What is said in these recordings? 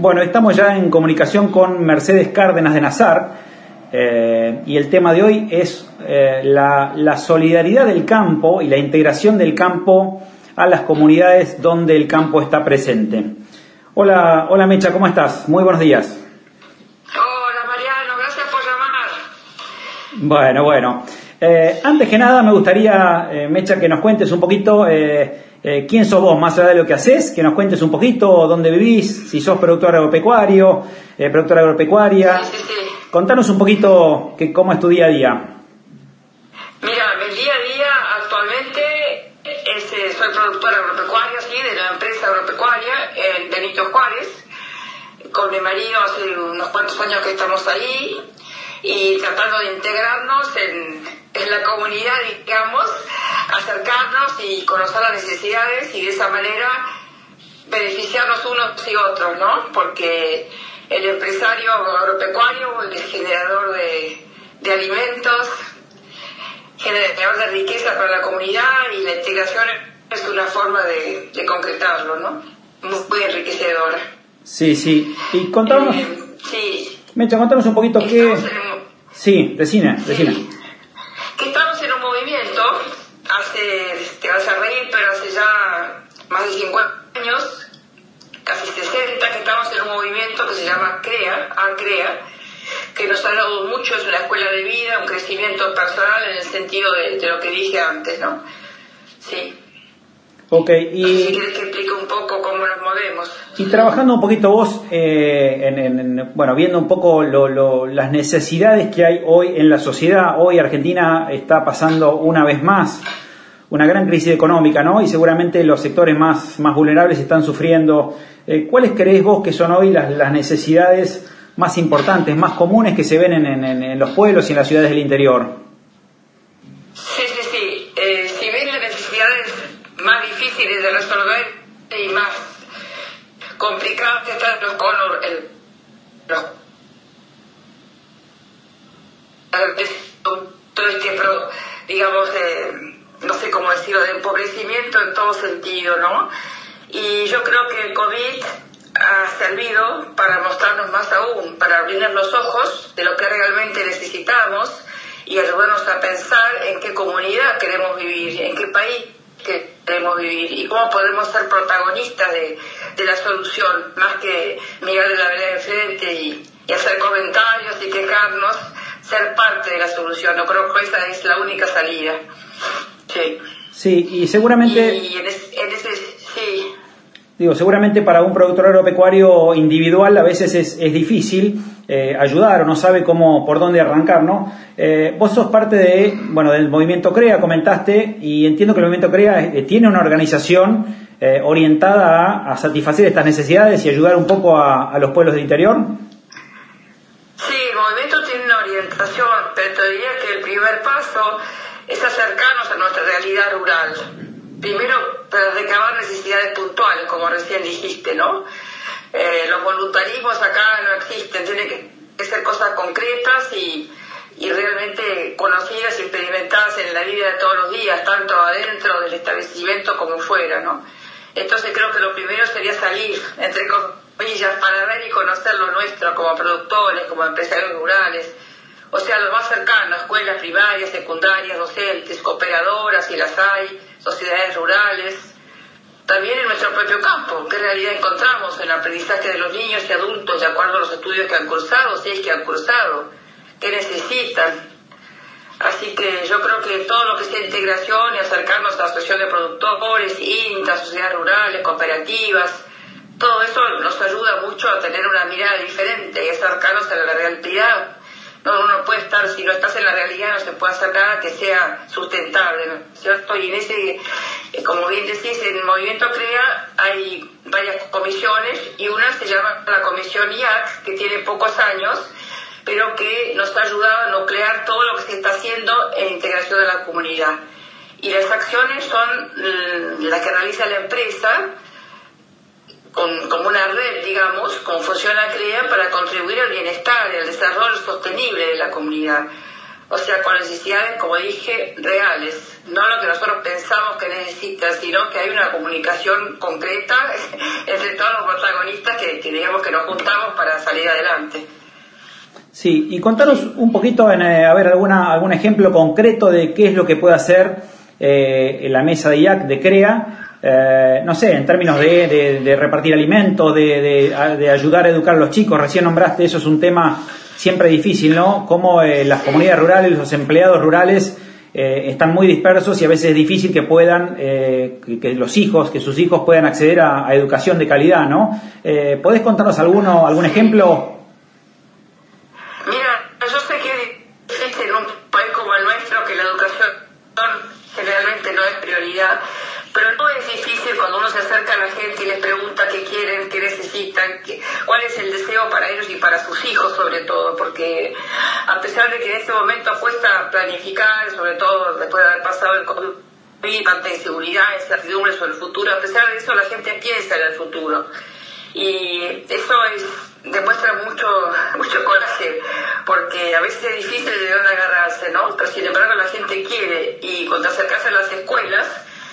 Bueno, estamos ya en comunicación con Mercedes Cárdenas de Nazar eh, y el tema de hoy es eh, la, solidaridad del campo y la integración del campo a las comunidades donde el campo está presente. Hola, hola Mecha, ¿cómo estás? Muy buenos días. Hola Mariano, gracias por llamar. Bueno, bueno. Eh, antes que nada me gustaría, Mecha, que nos cuentes un poquito eh, quién sos vos, más allá de lo que haces, que nos cuentes un poquito dónde vivís, si sos productor agropecuario, eh, productora agropecuaria. Sí, sí, sí. Contanos un poquito que, cómo es tu día a día. Mira, mi día a día actualmente es, eh, soy productora agropecuaria, sí, de la empresa agropecuaria en Benito Juárez. Con mi marido hace unos cuantos años que estamos ahí y tratando de integrarnos en, en la comunidad, digamos, acercarnos y conocer las necesidades y de esa manera beneficiarnos unos y otros, ¿no? Porque el empresario agropecuario, el generador de, de alimentos, generador de riqueza para la comunidad y la integración es una forma de, de concretarlo, ¿no? Muy, enriquecedora. Sí, sí. Y contamos... Eh, sí. Mecha, contanos un poquito qué... Sí, decina, decina. Que estamos en un movimiento hace, te vas a reír, pero hace ya más de 50 años, casi 60, que estamos en un movimiento que se llama CREA, ACREA, que nos ha dado mucho, es una escuela de vida, un crecimiento personal en el sentido de, lo que dije antes, ¿no? Sí. Ok, y... si quieres que explique un poco cómo nos movemos. Y trabajando un poquito vos, eh, en, bueno, viendo un poco las necesidades que hay hoy en la sociedad, hoy Argentina está pasando una vez más una gran crisis económica, ¿no? Y seguramente los sectores más, más vulnerables están sufriendo. Eh, ¿Cuáles creéis vos que son hoy las, las, necesidades más importantes, más comunes que se ven en, en, los pueblos y en las ciudades del interior? Sí, sí, sí. Eh, si ven las necesidades más de resolver y más complicadas que están los, con el, todo este, digamos, eh, no sé cómo decirlo, de empobrecimiento en todo sentido, ¿no? Y yo creo que el COVID ha servido para mostrarnos más aún, para abrirnos los ojos de lo que realmente necesitamos y ayudarnos a pensar en qué comunidad queremos vivir, en qué país queremos vivir y cómo podemos ser protagonistas de, de la solución, más que mirar de la vereda de frente y, y hacer comentarios y quejarnos, ser parte de la solución. No creo que esa es la única salida. Sí. Sí, y seguramente... Y en ese, sí. Digo, seguramente para un productor agropecuario individual a veces es, es difícil eh, ayudar o no sabe cómo, por dónde arrancar, ¿no? Eh, vos sos parte de, bueno, del movimiento CREA, comentaste, y entiendo que el movimiento CREA eh, tiene una organización orientada a, satisfacer estas necesidades y ayudar un poco a, a los pueblos del interior. Sí, el movimiento tiene una orientación, pero te diría que el primer paso es acercarnos a nuestra realidad rural. Primero, para recabar necesidades puntuales, como recién dijiste, ¿no? Eh, los voluntarismos acá no existen, tienen que ser cosas concretas y, y realmente conocidas y experimentadas en la vida de todos los días, tanto adentro del establecimiento como fuera, ¿no? Entonces creo que lo primero sería salir, entre comillas, para ver y conocer lo nuestro como productores, como empresarios rurales, o sea, lo más cercano, escuelas primarias, secundarias, docentes, cooperadoras, y las hay, sociedades rurales, también en nuestro propio campo, qué realidad encontramos en el aprendizaje de los niños y adultos de acuerdo a los estudios que han cursado, si es que han cursado, qué necesitan. Así que yo creo que todo lo que sea integración y acercarnos a la asociación de productores, INTA, sociedades rurales, cooperativas, todo eso nos ayuda mucho a tener una mirada diferente y acercarnos a la realidad no, uno puede estar, si no estás en la realidad, no se puede hacer nada que sea sustentable, ¿cierto? Y en ese, eh, como bien decís, en el Movimiento CREA hay varias comisiones y una se llama la Comisión IAC, que tiene pocos años, pero que nos ha ayudado a nuclear todo lo que se está haciendo en integración de la comunidad. Y las acciones son mm, las que realiza la empresa, con, como una red, digamos, con funciona CREA para contribuir al bienestar y al desarrollo sostenible de la comunidad. O sea, con necesidades, como dije, reales. no lo que nosotros pensamos que necesita, sino que hay una comunicación concreta entre todos los protagonistas que, digamos que nos juntamos para salir adelante. Sí, y contaros un poquito, en, eh, a ver, alguna, algún ejemplo concreto de qué es lo que puede hacer eh, la mesa de IAC de CREA, eh, no sé, en términos de, repartir alimentos, de, de, ayudar a educar a los chicos. Recién nombraste, eso es un tema siempre difícil, ¿no? Cómo las comunidades rurales, los empleados rurales, eh, están muy dispersos y a veces es difícil que puedan, eh, que, los hijos, que sus hijos puedan acceder a, educación de calidad, ¿no? Eh, ¿Podés contarnos alguno, algún ejemplo? Mira, yo sé que existe en un país como el nuestro que la educación generalmente no es prioridad pero no es difícil cuando uno se acerca a la gente y les pregunta qué quieren, qué necesitan, qué, cuál es el deseo para ellos y para sus hijos sobre todo, porque a pesar de que en este momento cuesta planificar, sobre todo después de haber pasado el COVID, tanta inseguridad, incertidumbre sobre el futuro, a pesar de eso la gente piensa en el futuro. Y eso es, demuestra mucho, mucho coraje, porque a veces es difícil de dónde agarrarse, ¿no? Pero sin embargo la gente quiere, y cuando acercarse a las escuelas,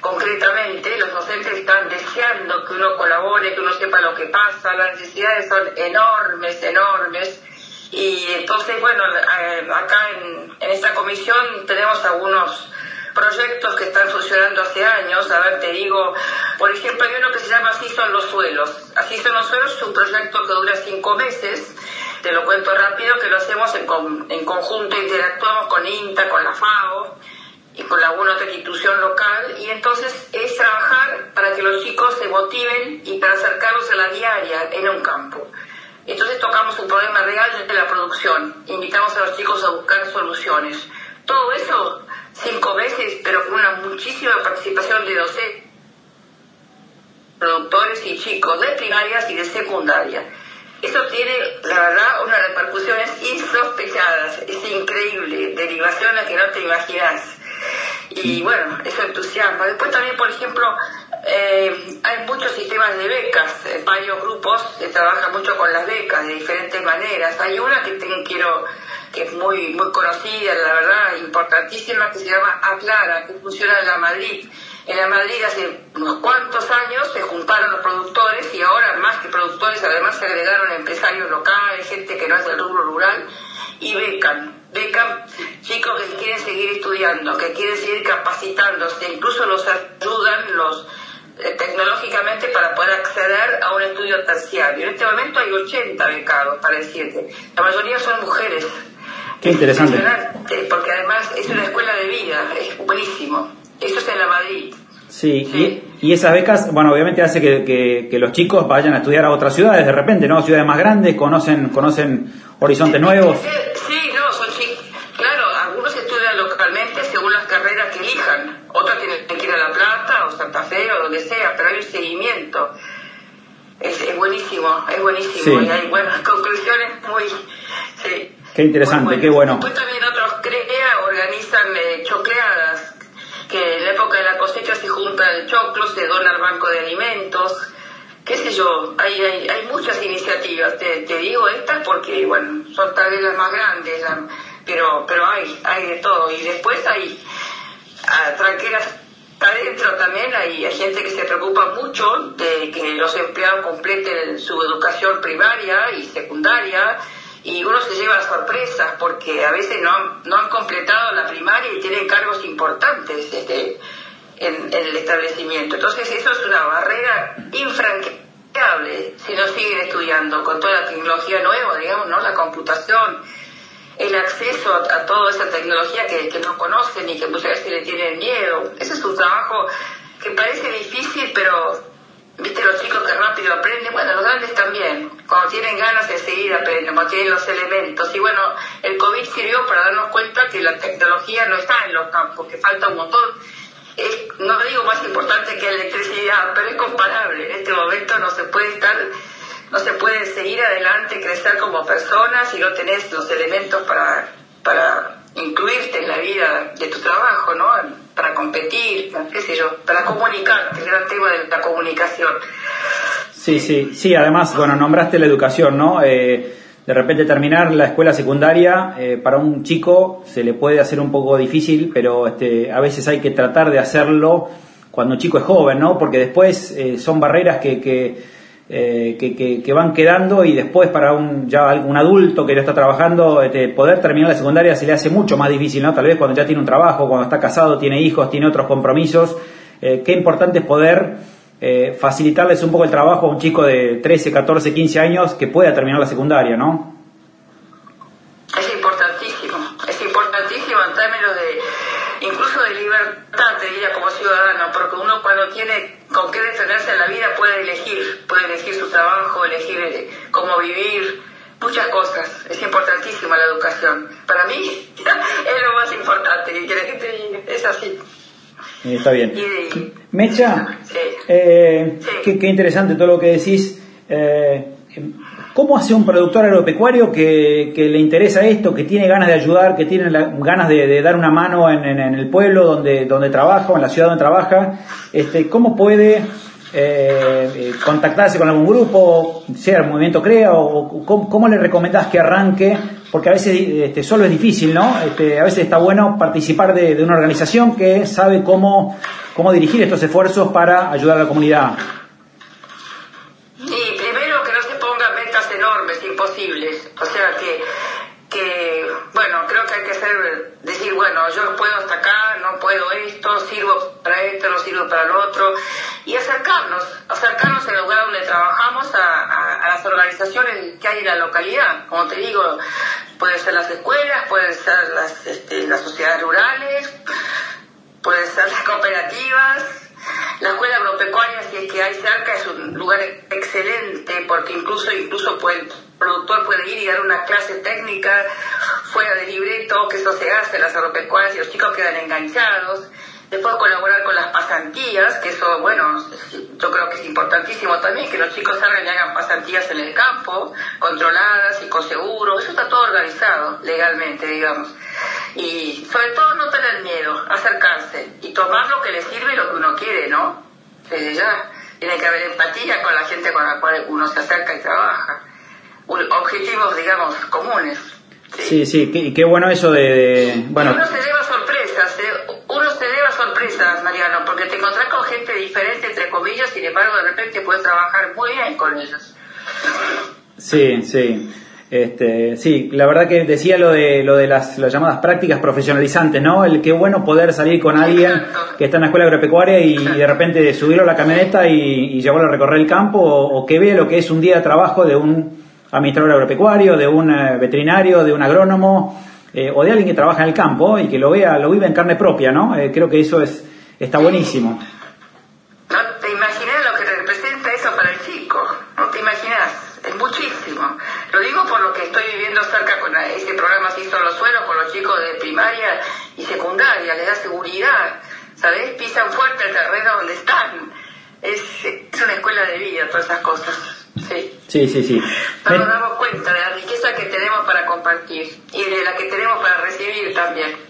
concretamente, los docentes están deseando que uno colabore, que uno sepa lo que pasa, las necesidades son enormes, enormes. Y entonces, bueno, eh, acá en, esta comisión tenemos algunos proyectos que están funcionando hace años. A ver, te digo, por ejemplo, hay uno que se llama Así son los suelos. Así son los suelos es un proyecto que dura cinco meses. Te lo cuento rápido, que lo hacemos en, en conjunto, interactuamos con INTA, con la FAO y con alguna otra institución local, y entonces es trabajar para que los chicos se motiven y para acercarlos a la diaria en un campo. Entonces tocamos un problema real de la producción, invitamos a los chicos a buscar soluciones. Todo eso cinco veces, pero con una muchísima participación de docentes, productores y chicos de primarias y de secundaria. Eso tiene, la verdad, unas repercusiones insospechadas, es increíble, derivaciones que no te imaginas y bueno, eso entusiasma. Después también, por ejemplo, eh, hay muchos sistemas de becas, eh, varios grupos se trabajan mucho con las becas de diferentes maneras. Hay una que quiero que es muy muy conocida, la verdad, importantísima, que se llama Aclara, que funciona en la Madrid. En la Madrid hace unos cuantos años se juntaron los productores y ahora más que productores además se agregaron empresarios locales, gente que no es del rubro rural y becan becan chicos que quieren seguir estudiando, que quieren seguir capacitándose, incluso los ayudan los eh, tecnológicamente para poder acceder a un estudio terciario. En este momento hay 80 becados, para decirte. La mayoría son mujeres. Qué interesante. porque además es una escuela de vida, es buenísimo. Eso es en la Madrid. Sí, Y, esas becas, bueno, obviamente hace que, que, los chicos vayan a estudiar a otras ciudades de repente, ¿no? Ciudades más grandes, conocen, conocen horizontes nuevos. Donde sea, pero hay un seguimiento. Es, buenísimo, es buenísimo. Y hay buenas conclusiones muy... Sí, qué interesante, qué bueno. Después también otros CREA organizan eh, chocleadas, que en la época de la cosecha se junta el choclo, se dona al banco de alimentos, qué sé yo, hay, hay, hay muchas iniciativas, te, te, digo estas porque, bueno, son tal vez las más grandes, pero, pero hay, hay de todo. Y después hay ah, tranqueras Adentro también hay, gente que se preocupa mucho de que los empleados completen su educación primaria y secundaria y uno se lleva sorpresas porque a veces no han, no han completado la primaria y tienen cargos importantes este, en, en el establecimiento. Entonces eso es una barrera infranqueable si no siguen estudiando con toda la tecnología nueva, digamos, ¿no? La computación, el acceso a, toda esa tecnología que, no conocen y que muchas veces le tienen miedo. Ese es un trabajo que parece difícil, pero viste los chicos que rápido aprenden, bueno, los grandes también, cuando tienen ganas de seguir aprenden, cuando tienen los elementos. Y bueno, el COVID sirvió para darnos cuenta que la tecnología no está en los campos, que falta un montón. Es, no digo más importante que la electricidad, pero es comparable. En este momento no se puede estar no se puede seguir adelante, crecer como persona si no tenés los elementos para, para incluirte en la vida de tu trabajo, ¿no? Para competir, qué sé yo, para comunicarte, el gran tema de la comunicación. Sí, sí, sí, además, bueno, nombraste la educación, ¿no? Eh, de repente terminar la escuela secundaria eh, para un chico se le puede hacer un poco difícil, pero este, a veces hay que tratar de hacerlo cuando un chico es joven, ¿no? Porque después eh, son barreras que, eh, que, que, van quedando y después para un ya un adulto que ya está trabajando este, poder terminar la secundaria se le hace mucho más difícil, ¿no? Tal vez cuando ya tiene un trabajo, cuando está casado, tiene hijos, tiene otros compromisos. qué importante es poder eh, facilitarles un poco el trabajo a un chico de 13, 14, 15 años que pueda terminar la secundaria, ¿no? Es importantísimo, es importantísimo en términos de, incluso de libertad, te diría, como ciudadano, cuando tiene con qué defenderse en la vida puede elegir, puede elegir su trabajo, elegir eh, cómo vivir, muchas cosas. Es importantísima la educación. Para mí es lo más importante que quiere que te diga, es así. Eh, está bien. Mecha, eh, Qué, interesante todo lo que decís. Eh, ¿Cómo hace un productor agropecuario que, le interesa esto, que tiene ganas de ayudar, que tiene ganas de, dar una mano en, el pueblo donde, donde trabaja o en la ciudad donde trabaja? Este, ¿Cómo puede contactarse con algún grupo, sea el movimiento CREA, o, cómo, le recomendás que arranque porque a veces este, solo es difícil, ¿no? Este, a veces está bueno participar de, una organización que sabe cómo, cómo dirigir estos esfuerzos para ayudar a la comunidad. Y primero que no se pongan metas enormes, imposibles. O sea que, que, bueno, creo que hay que hacer, decir, bueno, yo puedo hasta acá, no puedo esto, sirvo para esto, no sirvo para lo otro. Y acercarnos, acercarnos al lugar donde trabajamos a, a las organizaciones que hay en la localidad. Como te digo, Puede ser las escuelas, pueden ser las, este, las sociedades rurales, pueden ser las cooperativas. La escuela agropecuaria, si es que hay cerca, es un lugar excelente porque incluso incluso el productor puede ir y dar una clase técnica fuera de libreto, que eso se hace, las agropecuarias y los chicos quedan enganchados. Después colaborar con las pasantías, que eso, bueno, yo creo que es importantísimo también, que los chicos salgan y hagan pasantías en el campo, controladas y con seguro, eso está todo organizado legalmente, digamos. Y sobre todo no tener miedo, acercarse y tomar lo que le sirve y lo que uno quiere, ¿no? Desde ya. Tiene que haber empatía con la gente con la cual uno se acerca y trabaja. Objetivos, digamos, comunes. Sí, sí, qué, qué bueno eso de... bueno. Uno se lleva sorpresas, ¿eh? uno se lleva sorpresas, Mariano, porque te encontrás con gente diferente, entre comillas, sin embargo, de repente puedes trabajar muy bien con ellos. Sí, sí. Este, sí, la verdad que decía lo de lo de las, llamadas prácticas profesionalizantes, ¿no? El qué bueno poder salir con alguien que está en la escuela agropecuaria y, de repente subirlo a la camioneta y, llevarlo a recorrer el campo o, que vea lo que es un día de trabajo de un administrador agropecuario, de un eh, veterinario, de un agrónomo eh, o de alguien que trabaja en el campo y que lo vea, lo vive en carne propia, ¿no? Eh, creo que eso es está buenísimo. No te imaginas lo que representa eso para el chico, no te imaginas, es muchísimo. Lo digo por lo que estoy viviendo cerca con ese programa Se hizo los suelos con los chicos de primaria y secundaria, les da seguridad, ¿sabes? Pisan fuerte el terreno donde están. Es, es una escuela de vida, todas esas cosas. Sí. Sí, sí, sí. nos damos cuenta de la riqueza que tenemos para compartir y de la que tenemos para recibir también.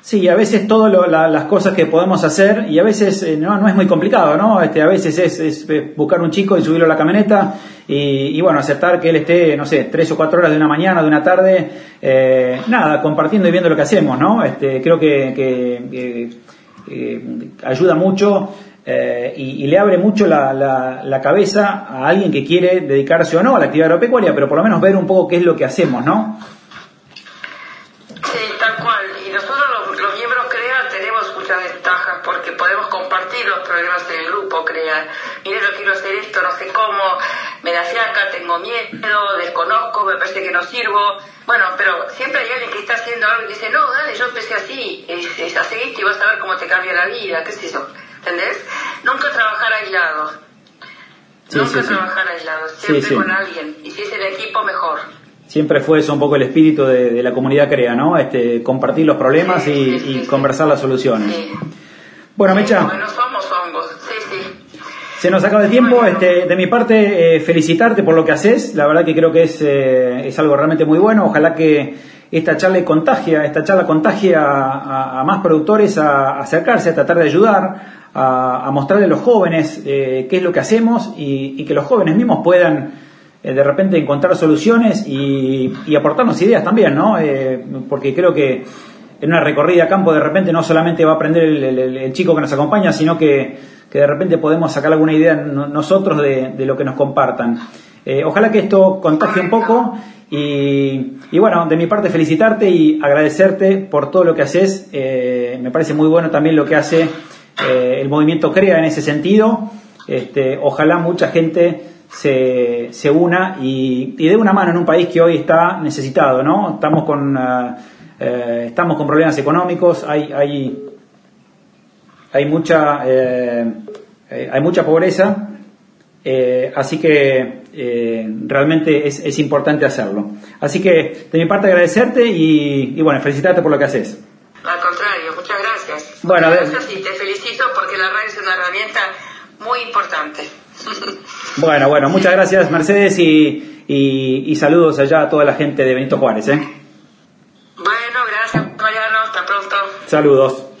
Sí, a veces todas las cosas que podemos hacer, y a veces eh, no, no es muy complicado, ¿no? Este, a veces es, buscar un chico y subirlo a la camioneta y, bueno, aceptar que él esté, no sé, tres o cuatro horas de una mañana, de una tarde, eh, nada, compartiendo y viendo lo que hacemos, ¿no? Este, creo que, que ayuda mucho eh, y, le abre mucho la, la, cabeza a alguien que quiere dedicarse o no a la actividad agropecuaria, pero por lo menos ver un poco qué es lo que hacemos, ¿no? Sí, tal cual. Y nosotros los, miembros CREA tenemos muchas ventajas porque podemos compartir los problemas en el grupo CREA. Mire, yo quiero hacer esto, no sé cómo, me da fiaca, tengo miedo, desconozco, me parece que no sirvo. Bueno, pero siempre hay alguien que está haciendo algo y dice, no, dale, yo empecé así, es, es así y vas a ver cómo te cambia la vida, qué sé yo. ¿Entendés? Nunca trabajar aislado. Nunca trabajar aislado, siempre con alguien. Y si es el equipo, mejor. Siempre fue eso un poco el espíritu de, la comunidad CREA, ¿no? Este, compartir los problemas y, conversar las soluciones. Bueno, Mecha. Bueno, somos hongos, sí, sí. Se nos acaba el tiempo. Este, de mi parte, eh, felicitarte por lo que haces. La verdad que creo que es, eh, es algo realmente muy bueno. Ojalá que esta charla contagia, esta charla contagia a, más productores a, acercarse, a tratar de ayudar, a, mostrarle a los jóvenes eh, qué es lo que hacemos y, que los jóvenes mismos puedan eh, de repente encontrar soluciones y, aportarnos ideas también, ¿no? Eh, porque creo que en una recorrida a campo de repente no solamente va a aprender el, chico que nos acompaña, sino que, de repente podemos sacar alguna idea nosotros de, lo que nos compartan. Eh, ojalá que esto contagie un poco y, bueno, de mi parte felicitarte y agradecerte por todo lo que haces. me parece muy bueno también lo que hace el movimiento CREA en ese sentido. Este, ojalá mucha gente se, se una y, dé una mano en un país que hoy está necesitado, ¿no? Estamos con, eh, eh, estamos con problemas económicos, hay, hay, hay, mucha, eh, hay mucha pobreza, así que realmente es, es, importante hacerlo. Así que de mi parte agradecerte y, y, bueno, felicitarte por lo que haces. Bueno, gracias y te felicito porque la radio es una herramienta muy importante. Bueno, bueno, muchas gracias Mercedes y, y, saludos allá a toda la gente de Benito Juárez. ¿eh? Bueno, gracias Mariano, hasta pronto. Saludos.